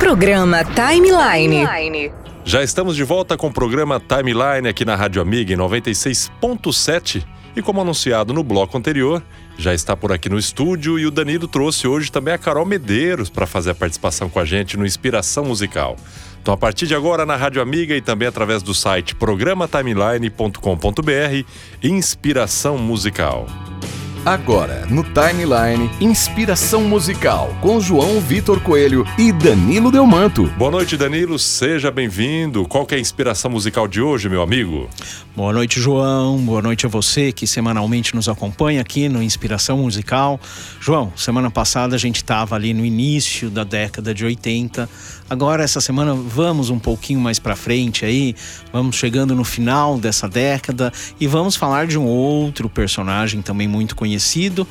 Programa Timeline. Já estamos de volta com o programa Timeline aqui na Rádio Amiga em 96.7 e como anunciado no bloco anterior, já está por aqui no estúdio e o Danilo trouxe hoje também a Carol Medeiros para fazer a participação com a gente no Inspiração Musical. Então, a partir de agora, na Rádio Amiga e também através do site programatimeline.com.br, Inspiração Musical. Agora, no Timeline, inspiração musical com João Vitor Coelho e Danilo Delmanto. Boa noite, Danilo. Seja bem-vindo. Qual é a inspiração musical de hoje, meu amigo? Boa noite, João. Boa noite a você que semanalmente nos acompanha aqui no Inspiração Musical. João, semana passada a gente estava ali no início da década de 80. Agora, essa semana, vamos um pouquinho mais para frente aí. Vamos chegando no final dessa década e vamos falar de um outro personagem também muito conhecido,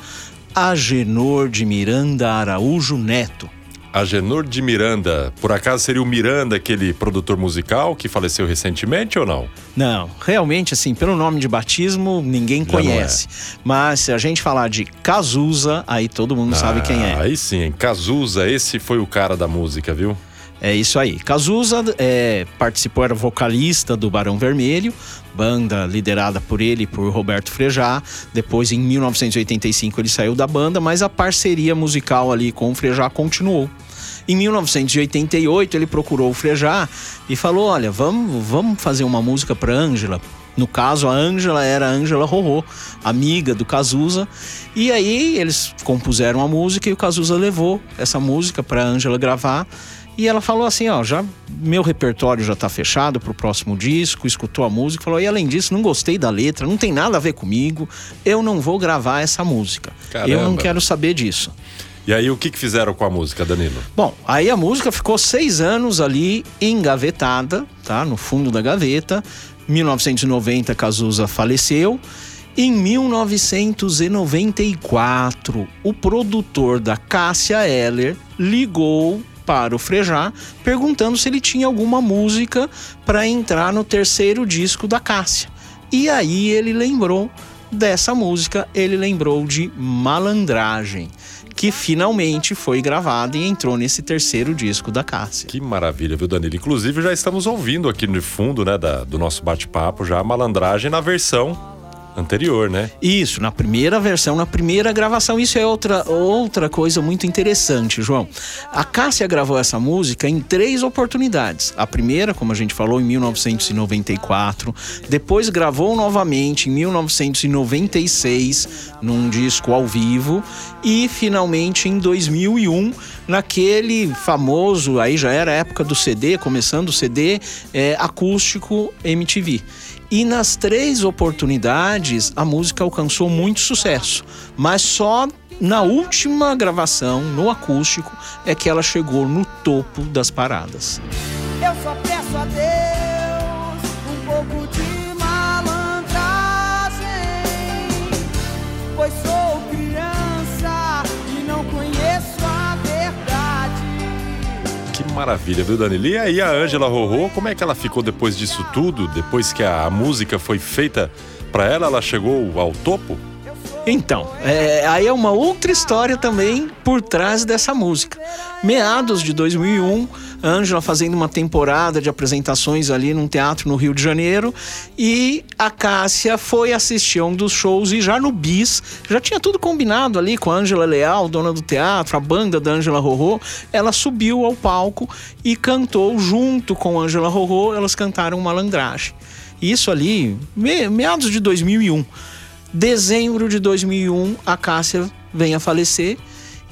Agenor de Miranda Araújo Neto. Agenor de Miranda. Por acaso seria o Miranda, aquele produtor musical que faleceu recentemente ou não? Não, realmente, assim, pelo nome de batismo, ninguém Já não conhece. Mas se a gente falar de Cazuza, aí todo mundo sabe quem é. Ah, Aí sim? Cazuza, esse foi o cara da música, viu? É isso aí. Cazuza é, participou, era vocalista do Barão Vermelho, banda liderada por ele e por Roberto Frejá. Depois, em 1985, ele saiu da banda, mas a parceria musical ali com o Frejá continuou. Em 1988, ele procurou o Frejá e falou: Olha, vamos, vamos fazer uma música para Ângela. No caso, a Ângela era Ângela Rorô, amiga do Cazuza. E aí eles compuseram a música e o Cazuza levou essa música para Ângela gravar. E ela falou assim, ó, já meu repertório já tá fechado pro próximo disco, escutou a música, falou: "E além disso, não gostei da letra, não tem nada a ver comigo. Eu não vou gravar essa música. Eu não Caramba. quero saber disso." E aí, o que, que fizeram com a música, Danilo? Bom, aí a música ficou seis anos ali engavetada, tá? No fundo da gaveta. 1990, Cazuza faleceu. Em 1994, o produtor da Cássia Eller ligou para o Frejá perguntando se ele tinha alguma música para entrar no terceiro disco da Cássia. E aí ele lembrou dessa música, ele lembrou de Malandragem, que finalmente foi gravada e entrou nesse terceiro disco da Cássia. Que maravilha, viu, Danilo? Inclusive, já estamos ouvindo aqui no fundo, né, da- do nosso bate-papo, já a malandragem na versão anterior, né? Isso, na primeira versão, na primeira gravação. Isso é outra, outra coisa muito interessante, João. A Cássia gravou essa música em três oportunidades. A primeira, como a gente falou, em 1994. Depois gravou novamente em 1996, num disco ao vivo. E finalmente em 2001, naquele famoso, aí já era a época do CD, começando o CD, é, acústico MTV. E nas três oportunidades a música alcançou muito sucesso, mas só na última gravação, no acústico, é que ela chegou no topo das paradas. Eu só peço a Deus um pouco de maravilha, viu, Danilo? E aí, a Ângela Rorô, como é que ela ficou depois disso tudo? Depois que a música foi feita pra ela, ela chegou ao topo? Então, é, aí é uma outra história também por trás dessa música. Meados de 2001, a Ângela fazendo uma temporada de apresentações ali num teatro no Rio de Janeiro e a Cássia foi assistir a um dos shows e já no bis, já tinha tudo combinado ali com a Ângela Leal, dona do teatro, a banda da Ângela Rorô, ela subiu ao palco e cantou junto com Ângela Rorô, elas cantaram Malandragem. Isso ali, me- meados de 2001. Dezembro de 2001, a Cássia vem a falecer.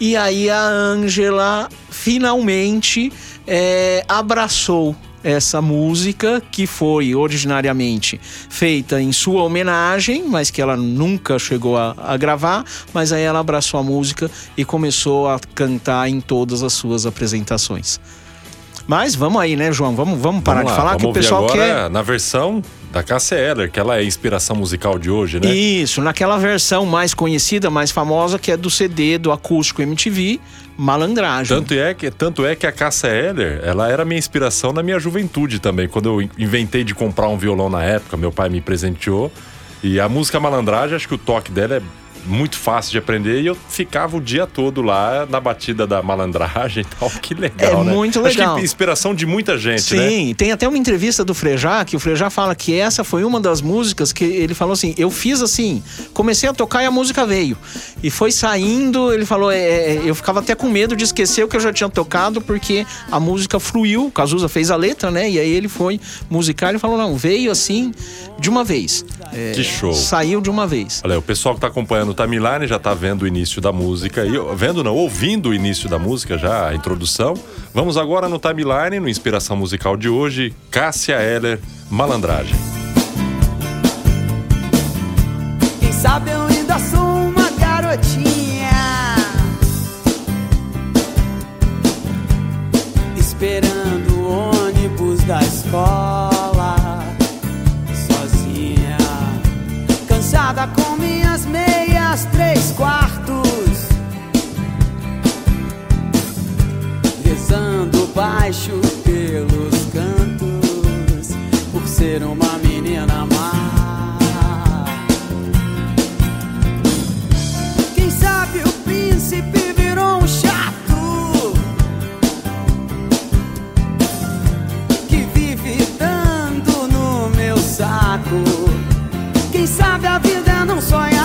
E aí a Ângela finalmente é, abraçou essa música que foi originariamente feita em sua homenagem, mas que ela nunca chegou a, a gravar. Mas aí ela abraçou a música e começou a cantar em todas as suas apresentações. Mas vamos aí, né, João? Vamos, vamos parar Vamos de lá, falar vamos que o pessoal agora quer. na versão da Cássia Eller, que ela é a inspiração musical de hoje, né? Isso, naquela versão mais conhecida, mais famosa, que é do CD do acústico MTV, Malandragem. Tanto é, que, tanto é que a Cássia Eller, ela era minha inspiração na minha juventude também. Quando eu in- inventei de comprar um violão na época, meu pai me presenteou. E a música Malandragem, acho que o toque dela é muito fácil de aprender e eu ficava o dia todo lá na batida da malandragem e tal. Que legal, É né? muito Acho legal. que inspiração de muita gente, né? Sim, tem até uma entrevista do Frejá que o Frejá fala que essa foi uma das músicas que ele falou assim: eu fiz assim, comecei a tocar e a música veio. E foi saindo, ele falou: é, é, eu ficava até com medo de esquecer o que eu já tinha tocado, porque a música fluiu, o Cazuza fez a letra, né? E aí ele foi musicar e falou: não, veio assim de uma vez. É, Que show. Saiu de uma vez. Olha, o pessoal que tá acompanhando o timeline já tá vendo o início da música e vendo não, ouvindo o início da música já, a introdução. Vamos agora no timeline, no inspiração musical de hoje, Cássia Eller, Malandragem. Quem sabe baixo pelos cantos Por ser uma menina má Quem sabe o príncipe virou um chato que vive dando no meu saco. Quem sabe a vida não sonhar.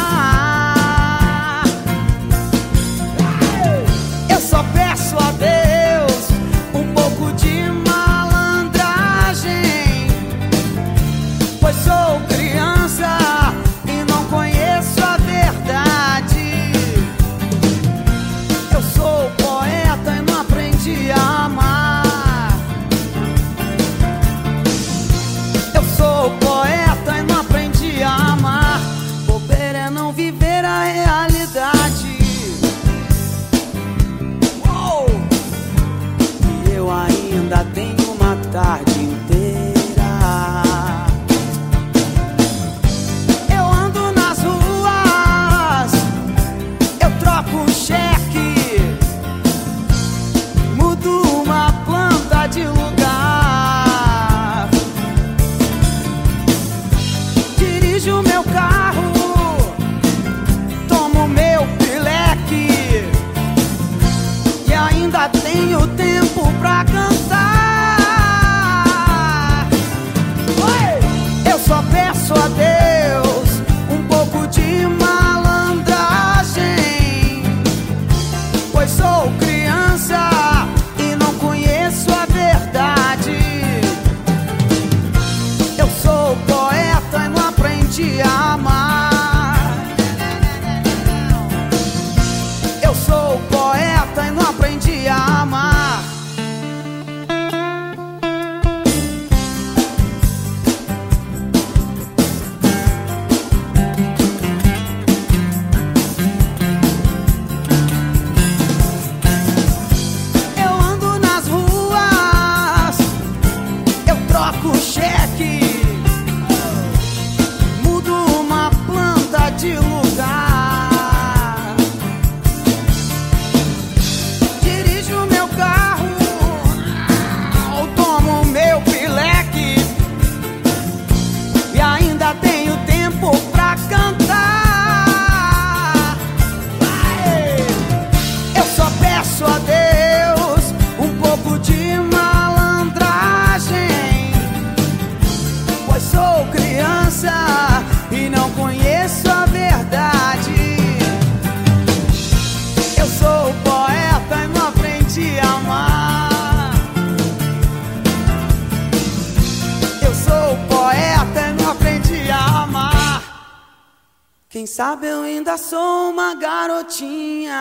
Quem sabe eu ainda sou uma garotinha.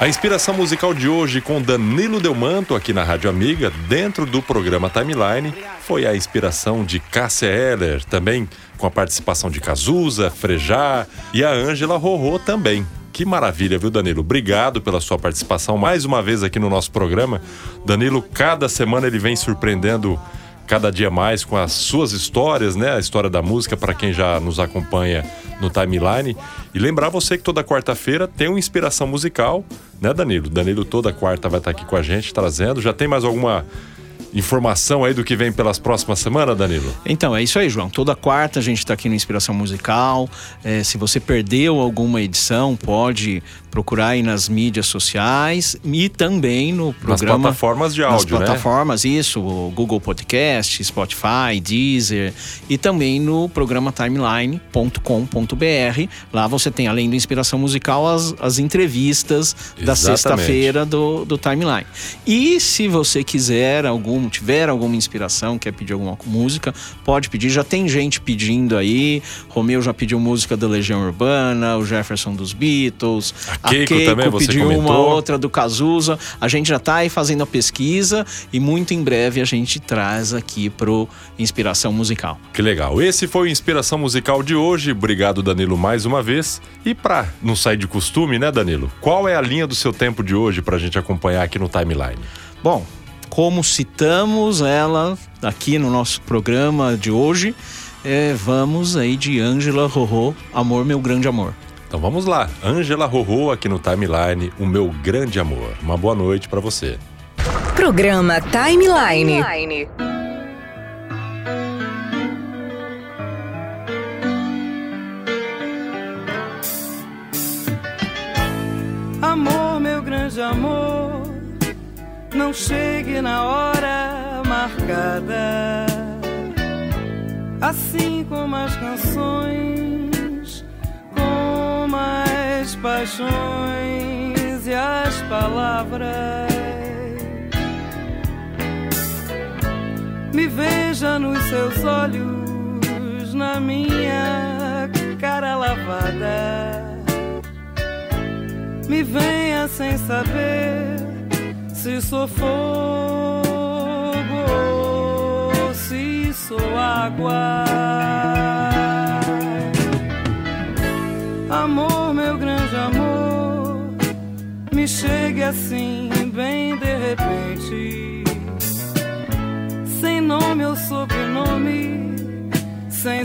A inspiração musical de hoje com Danilo Delmanto aqui na Rádio Amiga, dentro do programa Timeline, foi a inspiração de Cássia Eller, também com a participação de Cazuza, Frejá e a Ângela Rorô também. Que maravilha, viu, Danilo? Obrigado pela sua participação mais uma vez aqui no nosso programa. Danilo, cada semana ele vem surpreendendo cada dia mais com as suas histórias, né? A história da música para quem já nos acompanha no timeline. E lembrar você que toda quarta-feira tem uma inspiração musical, né, Danilo? Danilo toda quarta vai estar aqui com a gente trazendo. Já tem mais alguma informação aí do que vem pelas próximas semanas, Danilo? Então, é isso aí, João. Toda quarta a gente está aqui no Inspiração Musical. É, se você perdeu alguma edição, pode procurar aí nas mídias sociais e também no programa. Nas plataformas de áudio, Nas né? plataformas, né? isso. Google Podcast, Spotify, Deezer. E também no programa timeline.com.br. Lá você tem, além do Inspiração Musical, as, as entrevistas Exatamente. da sexta-feira do, do Timeline. E se você quiser algum, tiver alguma inspiração, quer pedir alguma música, pode pedir. Já tem gente pedindo aí. Romeu já pediu música da Legião Urbana, o Jefferson dos Beatles. A Keiko, a Keiko também, você pediu comentou. uma outra do Cazuza. A gente já está aí fazendo a pesquisa e muito em breve a gente traz aqui pro Inspiração Musical. Que legal. Esse foi o Inspiração Musical de hoje. Obrigado, Danilo, mais uma vez. E para não sair de costume, né, Danilo? Qual é a linha do seu tempo de hoje para a gente acompanhar aqui no timeline? Bom, como citamos ela aqui no nosso programa de hoje, é, vamos aí de Ângela Rorô, Amor, Meu Grande Amor. Então vamos lá, Ângela Rorô aqui no Timeline, o meu grande amor. Uma boa noite para você. Programa Timeline. Timeline. Não chegue na hora marcada. Assim como as canções as paixões e as palavras. Me veja nos seus olhos, na minha cara lavada. Me venha sem saber se sou fogo se sou água. Amor, meu grande amor, me chegue assim, bem de repente. Sem nome ou sobrenome, sem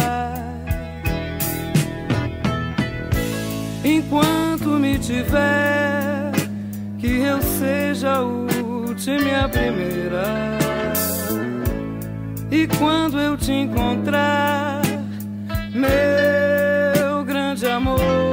Enquanto me tiver, que eu seja a última e a primeira. E quando eu te encontrar, meu grande amor.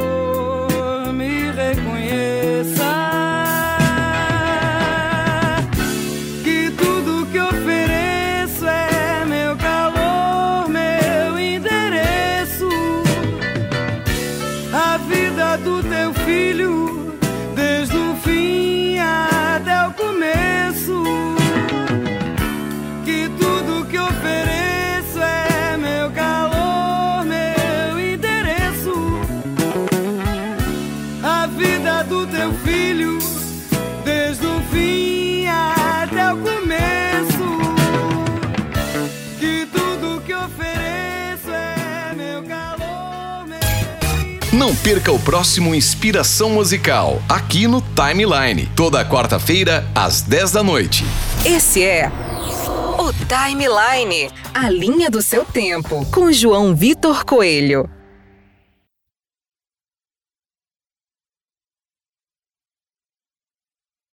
Não perca o próximo Inspiração Musical, aqui no Timeline, toda quarta-feira, às 10 da noite. Esse é o Timeline, a linha do seu tempo, com João Vitor Coelho.